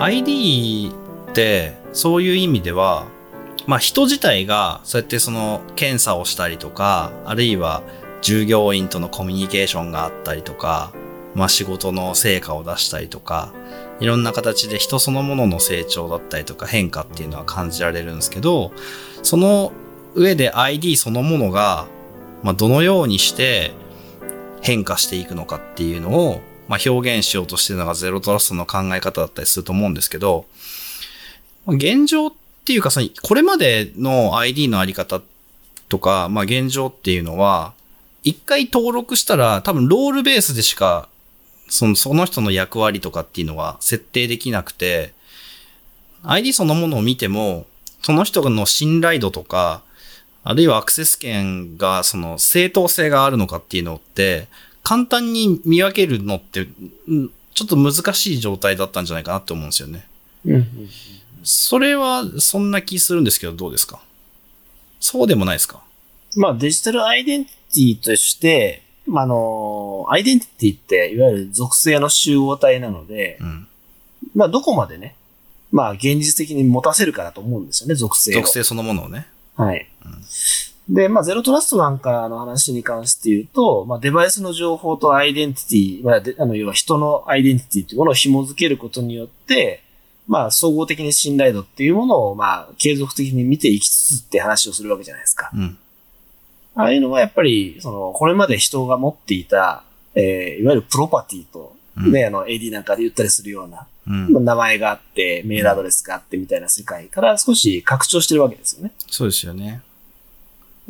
ID ってそういう意味では、まあ人自体がそうやってその検査をしたりとか、あるいは従業員とのコミュニケーションがあったりとか、まあ仕事の成果を出したりとか、いろんな形で人そのものの成長だったりとか変化っていうのは感じられるんですけど、その上で ID そのものが、まあどのようにして変化していくのかっていうのを、まあ表現しようとしてるのがゼロトラストの考え方だったりすると思うんですけど、現状っていうかさ、これまでの ID のあり方とか、まあ現状っていうのは、一回登録したら多分ロールベースでしか、その、その人の役割とかっていうのは設定できなくて、ID そのものを見ても、その人の信頼度とか、あるいはアクセス権が、その正当性があるのかっていうのって、簡単に見分けるのって、ちょっと難しい状態だったんじゃないかなって思うんですよね。うんうんそれはそんな気するんですけど、どうですか？そうでもないですか？まあデジタルアイデンティティとして、まあ、あの、アイデンティティっていわゆる属性の集合体なので、うん。まあどこまでね、まあ現実的に持たせるかなと思うんですよね、属性を。属性そのものをね。はい。で、まあ、ゼロトラストなんかの話に関して言うと、まあ、デバイスの情報とアイデンティティ、まあ、であの、要は人のアイデンティティというものを紐付けることによって、まあ、総合的に信頼度っていうものを、まあ、継続的に見ていきつつって話をするわけじゃないですか。うん。ああいうのはやっぱり、その、これまで人が持っていた、えー、いわゆるプロパティと、うんね、あの、AD なんかで言ったりするような、うん。名前があって、メールアドレスがあってみたいな世界から少し拡張してるわけですよね。そうですよね。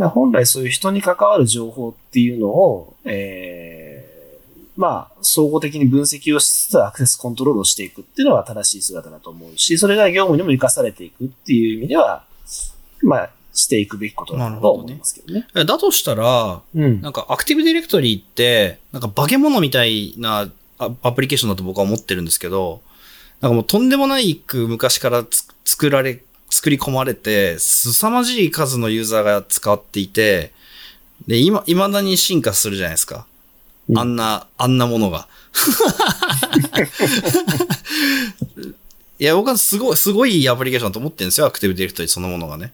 本来そういう人に関わる情報っていうのを、えー、まあ、総合的に分析をしつつアクセスコントロールをしていくっていうのは正しい姿だと思うし、それが業務にも活かされていくっていう意味では、まあ、していくべきことだと思いますけどね。えだとしたら、うん。なんかアクティブディレクトリーって、なんか化け物みたいなアアプリケーションだと僕は思ってるんですけど、なんかもうとんでもないく昔からつ作られ、作り込まれて、凄まじい数のユーザーが使っていて、で、今、未だに進化するじゃないですか。うんあんな、あんなものが。いや、僕はすごい、すごいアプリケーションだと思ってるんですよ、アクティブディレクトリそのものがね。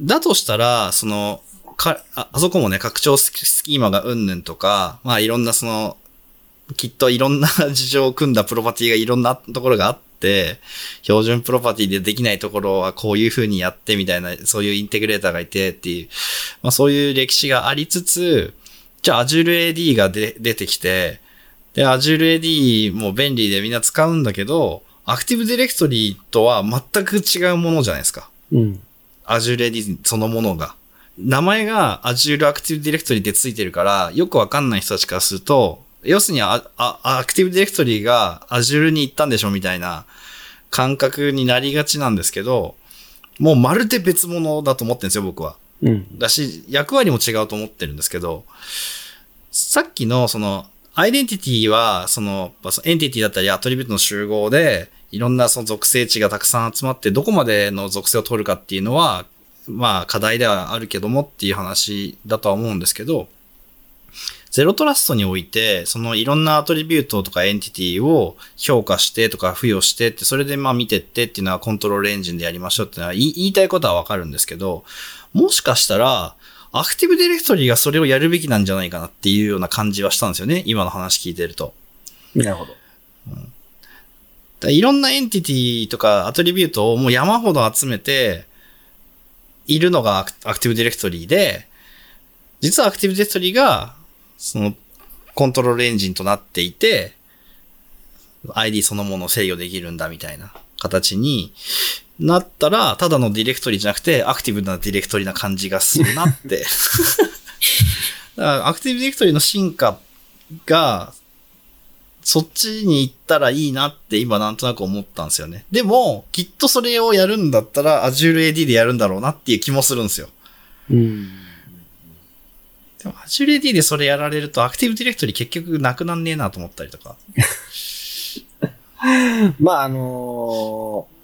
だとしたら、その、か、ああそこもね、拡張スキスキーマがうんぬんとか、まあいろんなその、きっといろんな事情を組んだプロパティがいろんなところがあって、標準プロパティでできないところはこういう風にやってみたいな、そういうインテグレーターがいてっていう、まあそういう歴史がありつつ、じゃあ Azure AD がで出てきて、で、Azure AD も便利でみんな使うんだけど、アクティブディレクトリとは全く違うものじゃないですか。うん。Azure AD そのものが。名前が Azure Active Directory ってついてるから、よくわかんない人たちからすると、要するにあ、あ、Active Directory が Azure に行ったんでしょみたいな感覚になりがちなんですけど、もうまるで別物だと思ってるんですよ、僕は。うん。だし、役割も違うと思ってるんですけど、さっきのその、アイデンティティは、その、そのエンティティだったりアトリビュートの集合で、いろんなその属性値がたくさん集まって、どこまでの属性を取るかっていうのは、まあ課題ではあるけどもっていう話だとは思うんですけど、Zero Trust において、そのいろんな attribute とか entity を評価してとか付与してって、それでまあ見てってっていうのは control engine でやりましょうっていうのは言いたいことはわかるんですけど、もしかしたら、 Active Directory がそれをやるべきなんじゃないかなっていうような感じはしたんですよね。今の話聞いてると。なるほど。だからいろんな entity とか attribute をもう山ほど集めているのがアクアクティブディレクトリで、実はアクティブディレクトリがそのコントロールエンジンとなっていて、ID そのものを制御できるんだみたいな形になったら、ただのディレクトリじゃなくてアクティブなディレクトリな感じがするなって。だからアクティブディレクトリの進化が、そっちに行ったらいいなって今なんとなく思ったんですよね。でも、きっとそれをやるんだったら Azure AD でやるんだろうなっていう気もするんですよ。うん。でも Azure AD でそれやられるとアクティブディレクトリ結局なくなんねえなと思ったりとか。まあ、あのー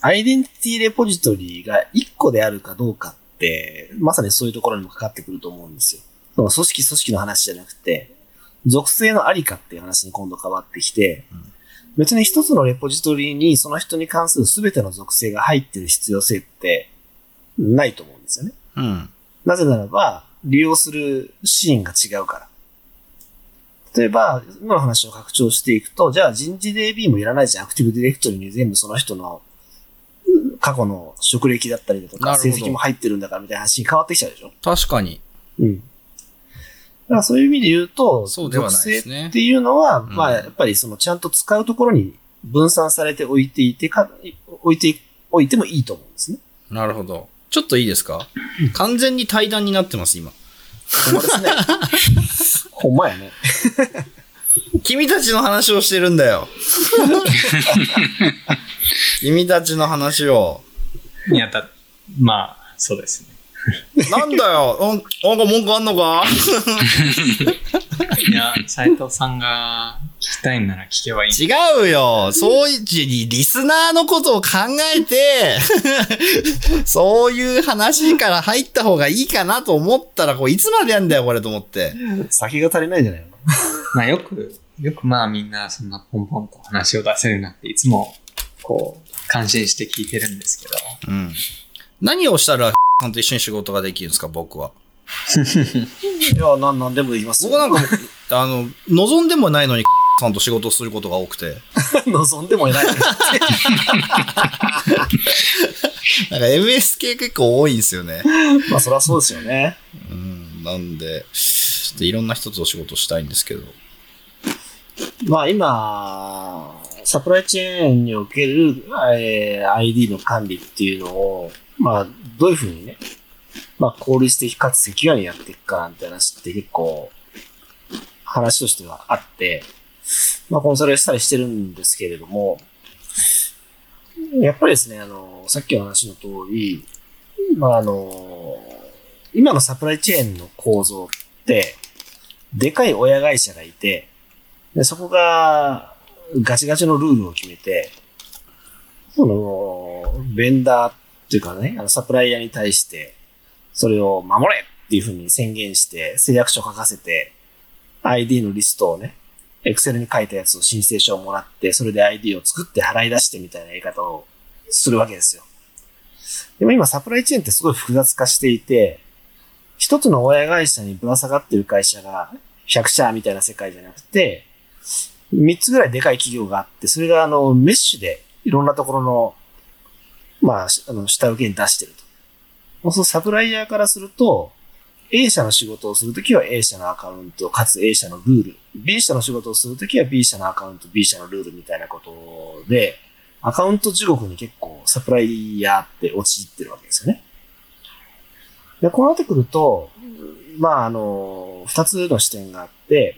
アイデンティティレポジトリが1個であるかどうかって、まさにそういうところにもかかってくると思うんですよ。その組織組織の話じゃなくて、属性のありかっていう話に今度変わってきて、別に一つのレポジトリにその人に関する全ての属性が入ってる必要性ってないと思うんですよね。うん。なぜならば、利用するシーンが違うから。例えば、今の話を拡張していくと、じゃあ人事 DB もいらないじゃん。アクティブディレクトリに全部その人のうん過去の職歴だったりだとか、成績も入ってるんだからみたいな話に変わってきちゃうでしょ？確かに。うん。だからそういう意味で言うと、そうではないですねっていうのは、んまあやっぱりそのちゃんと使うところに分散されておいていてか、置いておいてもいいと思うんですね。なるほど。ちょっといいですか？完全に対談になってます、今。ほんまですね。ほんまやね。君たちの話をしてるんだよ。君たちの話を。いや、だ、まあ、そうですね。なんだよ？うんなんか文句あんのか？いや、斉藤さんが聞きたいんなら聞けばいい。違うよ。そういう、リスナーのことを考えて、そういう話から入った方がいいかなと思ったら、こういつまでやんだよ、これと思って。先が足りないんじゃないの まあよく、よくまあみんなそんなポンポンと話を出せるなっていつも、こう、感心して聞いてるんですけど。うん。何をしたら、さんと一緒に仕事ができるんですか、僕は。いや、なん、なんでもできますよ。僕なんかあの、望んでもないのに、さんと仕事をすることが多くて。望んでもいない。なんか MS 系結構多いんですよね。まあ、そりゃそうですよね。うん。なんで、ちょっといろんな人とお仕事したいんですけど。まあ、今、サプライチェーンにおける、えー ID の管理っていうのを、まあ、どういうふうにね、まあ、効率的かつセキュアにやっていくかなんて話って結構、話としてはあって、まあ、コンサルしたりしてるんですけれども、やっぱりですね、あの、さっきの話の通り、まあ、あの、今のサプライチェーンの構造って、でかい親会社がいて、でそこがガチガチのルールを決めて、その、ベンダーっていうかね、あのサプライヤーに対して、それを守れっていうふうに宣言して、誓約書書かせて、ID のリストをね、エクセルに書いたやつを申請書をもらって、それで ID を作って払い出してみたいなやり方をするわけですよ。でも今サプライチェーンってすごい複雑化していて、一つの親会社にぶら下がってる会社が100社みたいな世界じゃなくて、3つぐらいでかい企業があって、それがあのメッシュでいろんなところの、まあ、あの下請けに出してると。そうするとサプライヤーからすると、A 社の仕事をするときは A 社のアカウント、かつ A 社のルール。B 社の仕事をするときは B 社のアカウント、B 社のルールみたいなことで、アカウント地獄に結構サプライヤーって陥ってるわけですよね。で、こうなってくると、まあ、あの、二つの視点があって、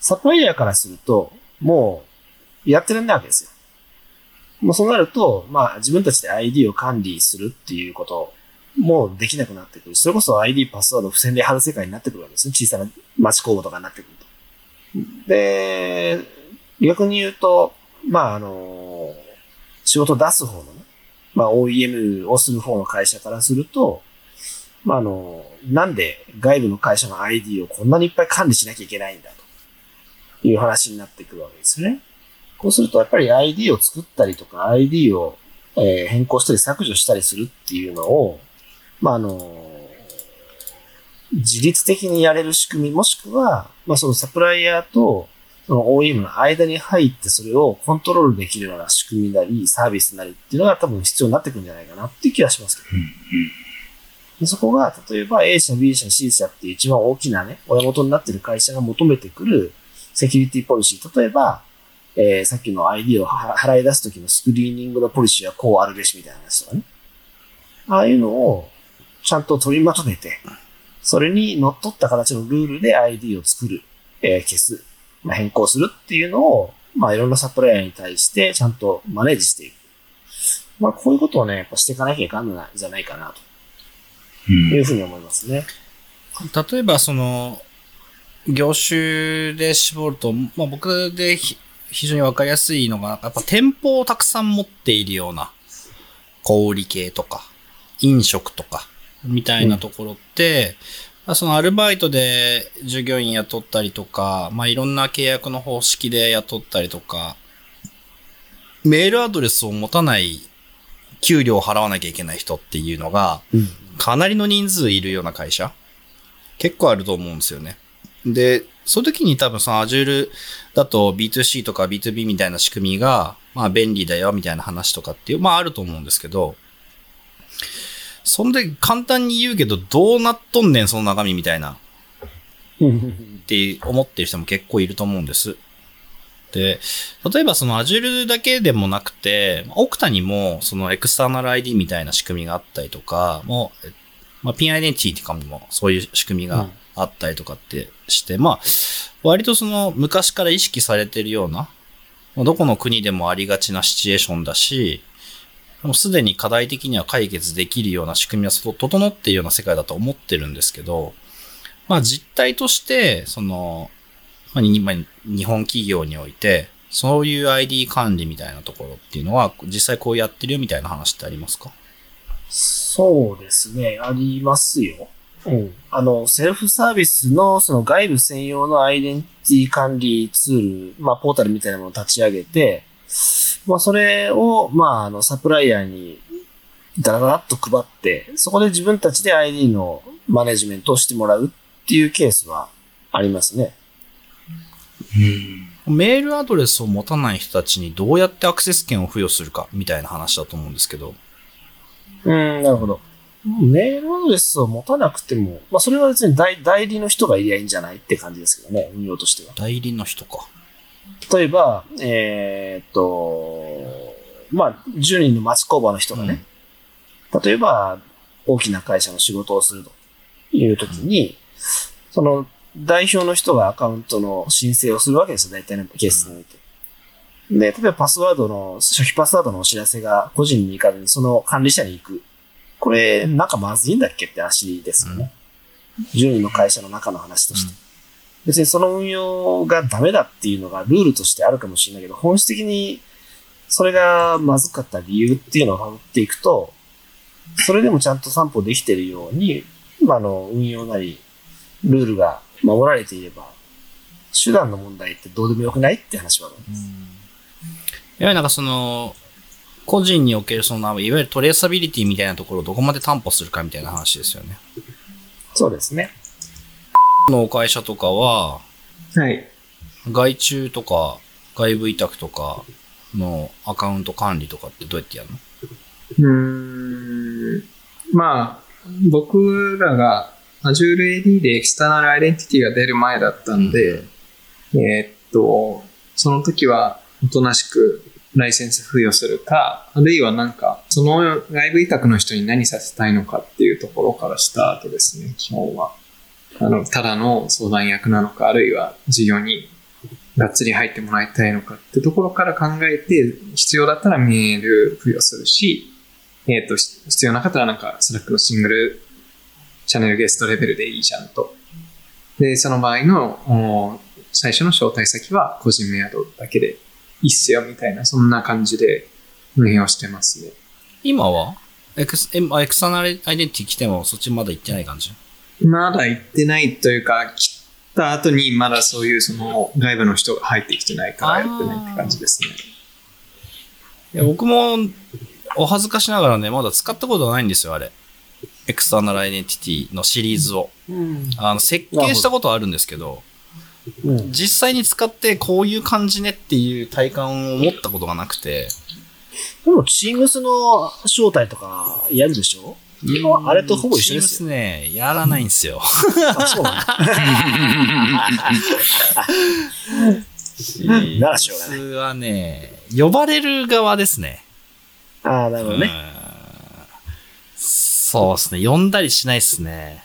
サプライヤーからすると、もう、やってらんないわけですよ。もうそうなると、まあ、自分たちで ID を管理するっていうこともうできなくなってくる。それこそ ID パスワードを付箋で貼る世界になってくるわけですね。小さな町工房とかになってくると。で、逆に言うと、まあ、あの、仕事出す方のね、まあ、OEM をする方の会社からすると、まあ、あの、なんで外部の会社の ID をこんなにいっぱい管理しなきゃいけないんだという話になってくるわけですね。こうすると、やっぱり ID を作ったりとか、ID を、変更したり削除したりするっていうのを、まあ、あの、自律的にやれる仕組み、もしくは、まあ、そのサプライヤーと、その OEM の間に入ってそれをコントロールできるような仕組みなり、サービスなりっていうのが多分必要になってくるんじゃないかなっていう気がしますけど。でそこが、例えば A 社、B 社、C 社っていう一番大きなね、親元になってる会社が求めてくるセキュリティポリシー。例えば、えーさっきの ID をは払い出すときのスクリーニングのポリシーはこうあるべしみたいな話とかね。ああいうのをちゃんと取りまとめて、それに乗っ取った形のルールで ID を作る、えー消す、まあ、変更するっていうのを、まあいろんなサプライヤーに対してちゃんとマネージしていく。まあこういうことをね、やっぱしていかなきゃいかんのじゃないかなというふうに思いますね。例えばその、業種で絞ると、まあ僕でひ非常にわかりやすいのが、やっぱ店舗をたくさん持っているような、小売系とか、飲食とか、みたいなところって、まあそのアルバイトで従業員雇ったりとか、まあいろんな契約の方式で雇ったりとか、メールアドレスを持たない給料を払わなきゃいけない人っていうのが、かなりの人数いるような会社結構あると思うんですよね。で、その時に多分その Azure だと B2C とか B2B みたいな仕組みが、まあ便利だよみたいな話とかっていう、まああると思うんですけど、そんで簡単に言うけど、どうなっとんねん、その中身みたいな。って思ってる人も結構いると思うんです。で、例えばその Azure だけでもなくて、Okta にもそのエクスターナル ID みたいな仕組みがあったりとか、もう、まあ、ピンアイデンティティとかもそういう仕組みがあったりとかってして、まあ、割とその昔から意識されてるような、まあどこの国でもありがちなシチュエーションだし、もうすでに課題的には解決できるような仕組みはそ整っているような世界だと思ってるんですけど、まあ実態として、その、まあ、にまあ日本企業において、そういう ID 管理みたいなところっていうのは、実際こうやってるよみたいな話ってありますか？そうですね、ありますよ。うん。あの、セルフサービスのその外部専用のアイデンティティ管理ツール、まあ、ポータルみたいなものを立ち上げて、まあ、それを、まあ、あの、サプライヤーにダラダラっと配って、そこで自分たちで ID のマネジメントをしてもらうっていうケースはありますね。メールアドレスを持たない人たちにどうやってアクセス権を付与するかみたいな話だと思うんですけど。うん、なるほど。メールアドレスを持たなくても、まあ、それは別に代代理の人がいりゃいいんじゃないって感じですけどね、運用としては。代理の人か。例えば、えーっと、まあ、10人の町工場の人がね、例えば、大きな会社の仕事をするというときに、その、代表の人がアカウントの申請をするわけですよ、大体のケースにおいて。で、例えばパスワードの、初期パスワードのお知らせが個人に行かずにその管理者に行く。これ、なんかまずいんだっけって話ですよね。10人の会社の中の話として。別にその運用がダメだっていうのがルールとしてあるかもしれないけど、本質的にそれがまずかった理由っていうのを探っていくと、それでもちゃんと散歩できてるように、まあ、あの、運用なり、ルールが守られていれば、手段の問題ってどうでもよくないって話はあるんです。いわゆるなんかその、個人におけるその、いわゆるトレーサビリティみたいなところをどこまで担保するかみたいな話ですよね。そうですね。の会社とかは、はい。外注とか外部委託とかのアカウント管理とかってどうやってやるの？うーん。まあ、僕らが Azure AD でエクスターナルアイデンティティが出る前だったんで、えーっと、その時はおとなしくライセンス付与するか、あるいはなんか、その外部委託の人に何させたいのかっていうところからスタートですね、基本は。あの、ただの相談役なのか、あるいは事業にがっつり入ってもらいたいのかってところから考えて、必要だったらメール付与するし、えっ、と、必要なかったらなんか、 Slack の single channel guest レベルでいいじゃんと。で、その場合の最初の招待先は個人メアドだけでいいっすよみたいな、そんな感じで運用してますね。今は？エクス、エク ternal Identity 来てもそっちまだ行ってない感じ？まだ行ってないというか、来た後にまだそういうその外部の人が入ってきてないからやってないって感じですね。いや、僕もお恥ずかしながらね、まだ使ったことはないんですよ、あれ。 External Identity のシリーズを。うん。あの、設計したことはあるんですけど、うん。実際に使ってこういう感じねっていう体感を持ったことがなくて、でも、チームスの招待とかやるでしょ？あれとほぼ一緒ですよ。よ。ね、やらないんですよ。あ、そうなんだ。ならしょうがないはね、呼ばれる側ですね。ああ、なるほどね。うんそうですね。呼んだりしないですね。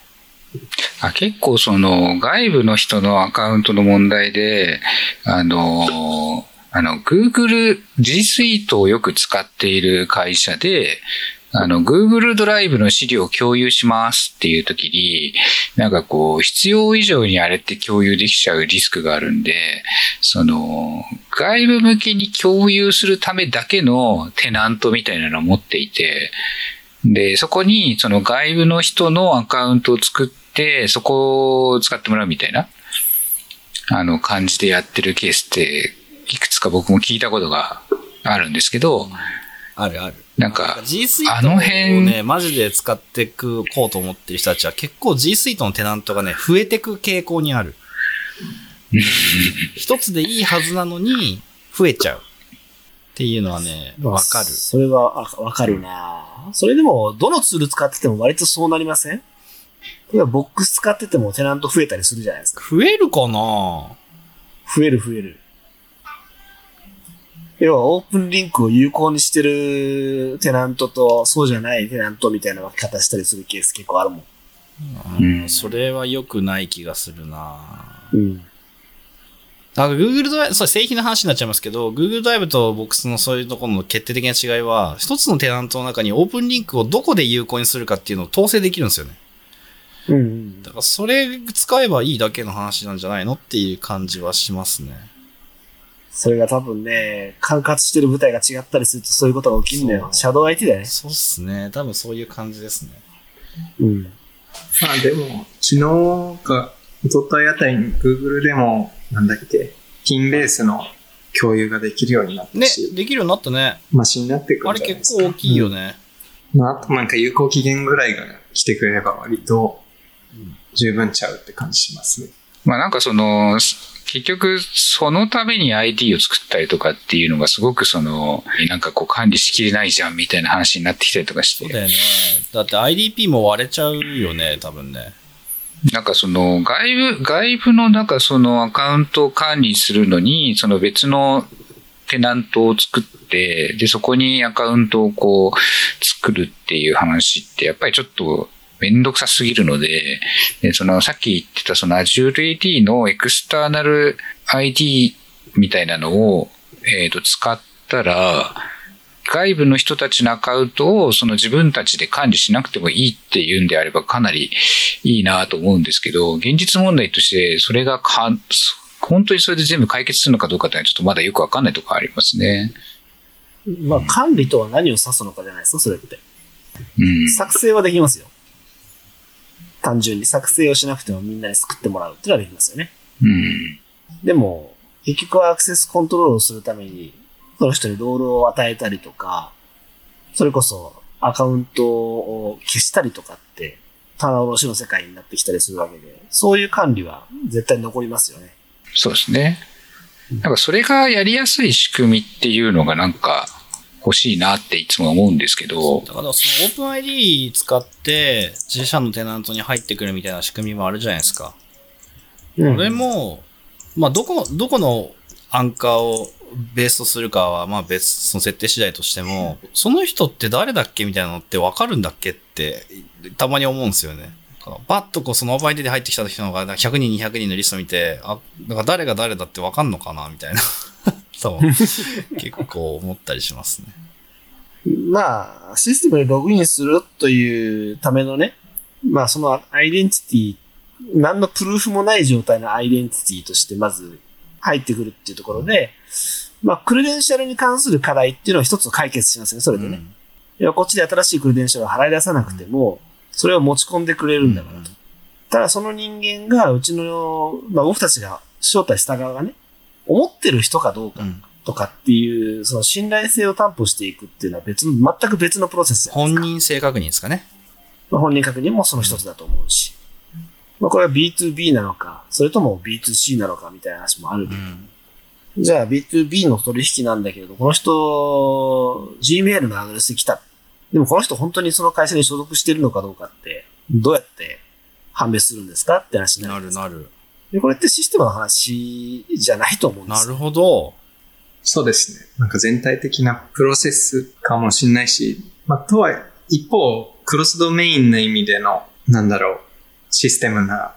あ結構その外部の人のアカウントの問題で、あの、あの、Google G Suite をよく使っている会社で、あの、Google ドライブの資料を共有しますっていう時に、なんかこう、必要以上にあれって共有できちゃうリスクがあるんで、その、外部向けに共有するためだけのテナントみたいなのを持っていて、で、そこにその外部の人のアカウントを作って、そこを使ってもらうみたいな、あの感じでやってるケースって、いくつか僕も聞いたことがあるんですけど、あるある。なんか、G Suite あのを辺ね、マジで使ってくこうと思ってる人たちは結構 G Suite のテナントがね、増えてく傾向にある。一つでいいはずなのに、増えちゃう。っていうのはね、わかる。それは、あわかるなそれでも、どのツール使ってても割とそうなりません？例えば、ボックス使っててもテナント増えたりするじゃないですか。増えるかな？増える増える。要は、オープンリンクを有効にしてるテナントと、そうじゃないテナントみたいな分け方したりするケース結構あるもん。うん、それは良くない気がするなうん。なんか Google ドライブ、そう、製品の話になっちゃいますけど、Google ドライブと Box のそういうところの決定的な違いは、一つのテナントの中にオープンリンクをどこで有効にするかっていうのを統制できるんですよね。うんうんだ。からそれ使えばいいだけの話なんじゃないのっていう感じはしますね。それが多分ね、管轄してる部隊が違ったりするとそういうことが起きるんだよ。シャドウ IT だよね。そうっすね。多分そういう感じですね。うん。まあでも、昨日か、一昨日あたりに Google でも、なんだっけ、ピンベースの共有ができるようになったね、し、できるようになったね。マシになってくあれるんじゃないですか。結構大きいよね。うん。まあ、あとなんか有効期限ぐらいが来てくれれば割と十分ちゃうって感じしますね。まあなんかその、結局そのために ID を作ったりとかっていうのがすごくその、なんかこう管理しきれないじゃんみたいな話になってきたりとかして、そうだよね。だって IDP も割れちゃうよね、多分ね。なんかその外部、外部のなんかそのアカウントを管理するのに、その別のテナントを作って、で、そこにアカウントをこう作るっていう話ってやっぱりちょっとめんどくさすぎるので、でそのさっき言ってたその Azure AD のエクスターナル ID みたいなのを、えっ、と使ったら、外部の人たちのアカウントをその自分たちで管理しなくてもいいっていうんであればかなりいいなと思うんですけど、現実問題としてそれがかん本当にそれで全部解決するのかどうかっていうのはちょっとまだよくわかんないところありますね。まあ、管理とは何を指すのかじゃないですか、それって。うん。作成はできますよ。単純に作成をしなくてもみんなに救ってもらうっていうのはできますよね。うん。でも、結局はアクセスコントロールをするために、その人にロールを与えたりとか、それこそアカウントを消したりとかって、棚卸しの世界になってきたりするわけで、そういう管理は絶対残りますよね。そうですね。なんかそれがやりやすい仕組みっていうのがなんか欲しいなっていつも思うんですけど、だからその OpenID 使って自社のテナントに入ってくるみたいな仕組みもあるじゃないですか。うんこれも、まあどこ、どこのアンカーをベースとするかはまあ別、その設定次第としても、その人って誰だっけみたいなのってわかるんだっけってたまに思うんですよね。バッとこうその OpenID で入ってきた人のが100人200人のリスト見て、あ、だから誰が誰だってわかんのかなみたいな。そう。結構思ったりしますね。まあ、システムにログインするというためのね、まあそのアイデンティティ、何のプルーフもない状態のアイデンティティとしてまず入ってくるっていうところで、まあクレデンシャルに関する課題っていうのを一つ解決しますね、それでね。いやこっちで新しいクレデンシャルを払い出さなくても、それを持ち込んでくれるんだからと。ただその人間が、うちの、まあ僕たちが招待した側がね、思ってる人かどうかうんとかっていう、その信頼性を担保していくっていうのは別の、全く別のプロセス。本人性確認ですかね。まあ本人確認もその一つだと思うし。まあこれは B2B なのか、それとも B2C なのかみたいな話もあるけど。うん。じゃあ B2B の取引なんだけれど、この人、Gmail のアドレスで来た。でもこの人本当にその会社に所属してるのかどうかって、どうやって判別するんですかって話にななるんです。るなる。で、これってシステムの話じゃないと思うんですよ。なるほど。そうですね。なんか全体的なプロセスかもしれないし、まあ、とは一方、クロスドメインの意味での、なんだろう、システムな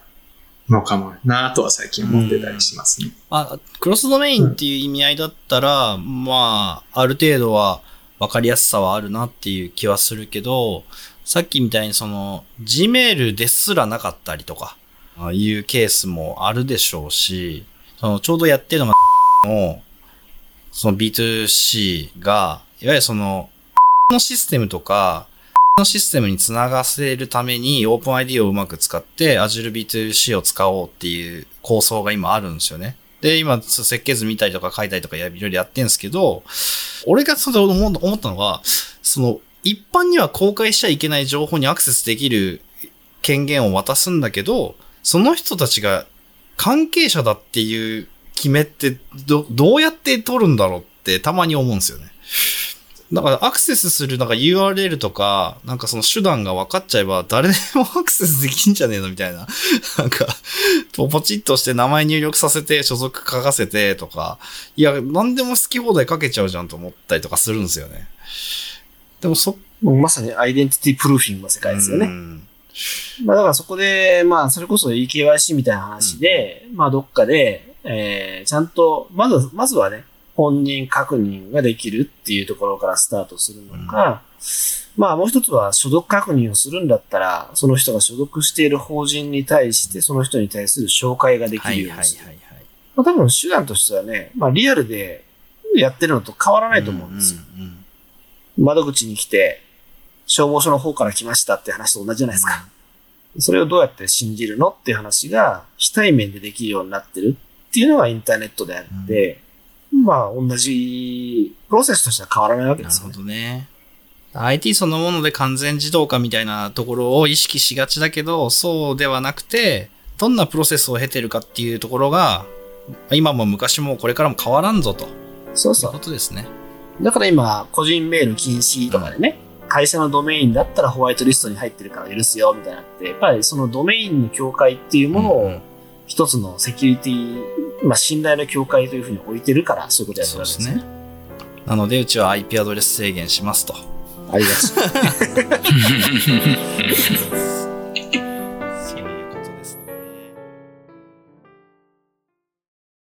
のかもなとは最近思ってたりしますね。あ、クロスドメインっていう意味合いだったら、まあ、ある程度は分かりやすさはあるなっていう気はするけど、さっきみたいにその、Gmail ですらなかったりとか、あいうケースもあるでしょうし、その、ちょうどやってるのが、の、その B2C が、いわゆるその、のシステムとか、のシステムにつながせるために OpenID をうまく使って Azure B2C を使おうっていう構想が今あるんですよね。で、今設計図見たりとか書いたりとかいろいろやってんですけど、俺がそれ思思ったのは、その、一般には公開しちゃいけない情報にアクセスできる権限を渡すんだけど、その人たちが関係者だっていう決めってど、どうやって取るんだろうってたまに思うんですよね。だからアクセスするなんか URL とか、なんかその手段が分かっちゃえば誰でもアクセスできんじゃねえのみたいな。なんか、ポチッとして名前入力させて所属書かせてとか、いや、何でも好き放題書けちゃうじゃんと思ったりとかするんですよね。でもそ、もうまさにアイデンティティプルーフィングの世界ですよね。うんまあだからそこで、まあそれこそ EKYC みたいな話で、まあどっかで、えー、ちゃんと、まず、まずはね、本人確認ができるっていうところからスタートするのか、まあもう一つは所属確認をするんだったら、その人が所属している法人に対して、その人に対する紹介ができはいはいはいるようにする。はい。まあ多分手段としてはね、まあリアルでやってるのと変わらないと思うんですよ。うんうん窓口に来て、消防署の方から来ましたって話と同じじゃないですか。それをどうやって信じるのっていう話が非対面でできるようになってるっていうのがインターネットであって、まあ同じプロセスとしては変わらないわけなるほですよね。どね。IT そのもので完全自動化みたいなところを意識しがちだけど、そうではなくて、どんなプロセスを経てるかっていうところが、今も昔もこれからも変わらんぞというそうそう。ことですね。だから今、個人メール禁止とかでね、会社のドメインだったらホワイトリストに入ってるから許すよみたいなって、やっぱりそのドメインの境界っていうものを一つのセキュリティ、まあ信頼の境界というふうに置いてるから、そういうことやってるわけですね。ね。なので、うちは IP アドレス制限しますと。ありがとう。